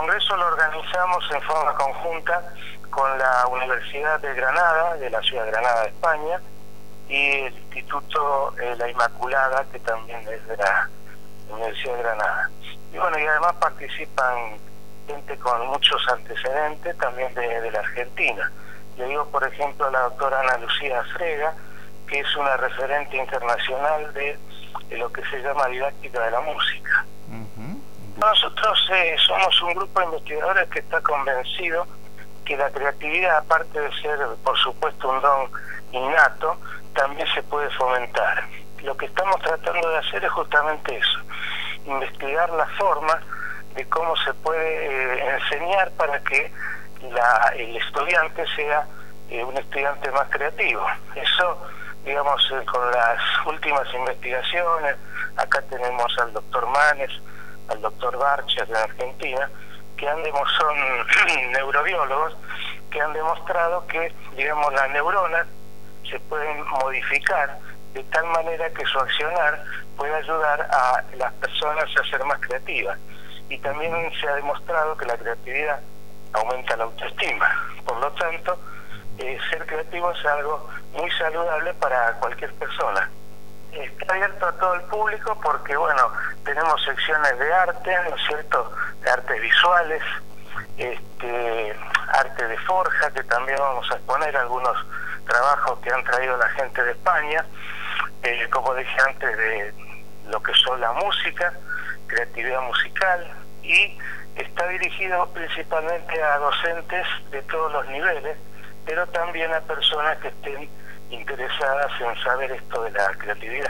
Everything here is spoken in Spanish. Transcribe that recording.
congreso lo organizamos en forma conjunta con la Universidad de Granada, de la ciudad de Granada, España, y el Instituto eh, La Inmaculada, que también es de la Universidad de Granada. Y bueno, y además participan gente con muchos antecedentes también de, la Argentina. Le digo, por ejemplo, a la doctora Ana Lucía Frega, que es una referente internacional de, lo que se llama didáctica de la música. Nosotros eh, somos un grupo de investigadores que está convencido que la creatividad, aparte de ser, por supuesto, un don innato, también se puede fomentar. Lo que estamos tratando de hacer es justamente eso, investigar la forma de cómo se puede eh, enseñar para que la, el estudiante sea eh, un estudiante más creativo. Eso, digamos, eh, con las últimas investigaciones, acá tenemos al doctor Manes, al doctor Barchas de Argentina, que han son neurobiólogos, que han demostrado que, digamos, las neuronas se pueden modificar de tal manera que su accionar puede ayudar a las personas a ser más creativas. Y también se ha demostrado que la creatividad aumenta la autoestima. Por lo tanto, eh, ser creativo es algo muy saludable para cualquier persona. Está abierto a todo el público porque, bueno, tenemos secciones de arte, ¿no es cierto?, de artes visuales, este, arte de forja, que también vamos a exponer algunos trabajos que han traído la gente de España, eh, como dije antes, de lo que son la música, creatividad musical, y está dirigido principalmente a docentes de todos los niveles, pero también a personas que estén interesadas en saber esto de la creatividad.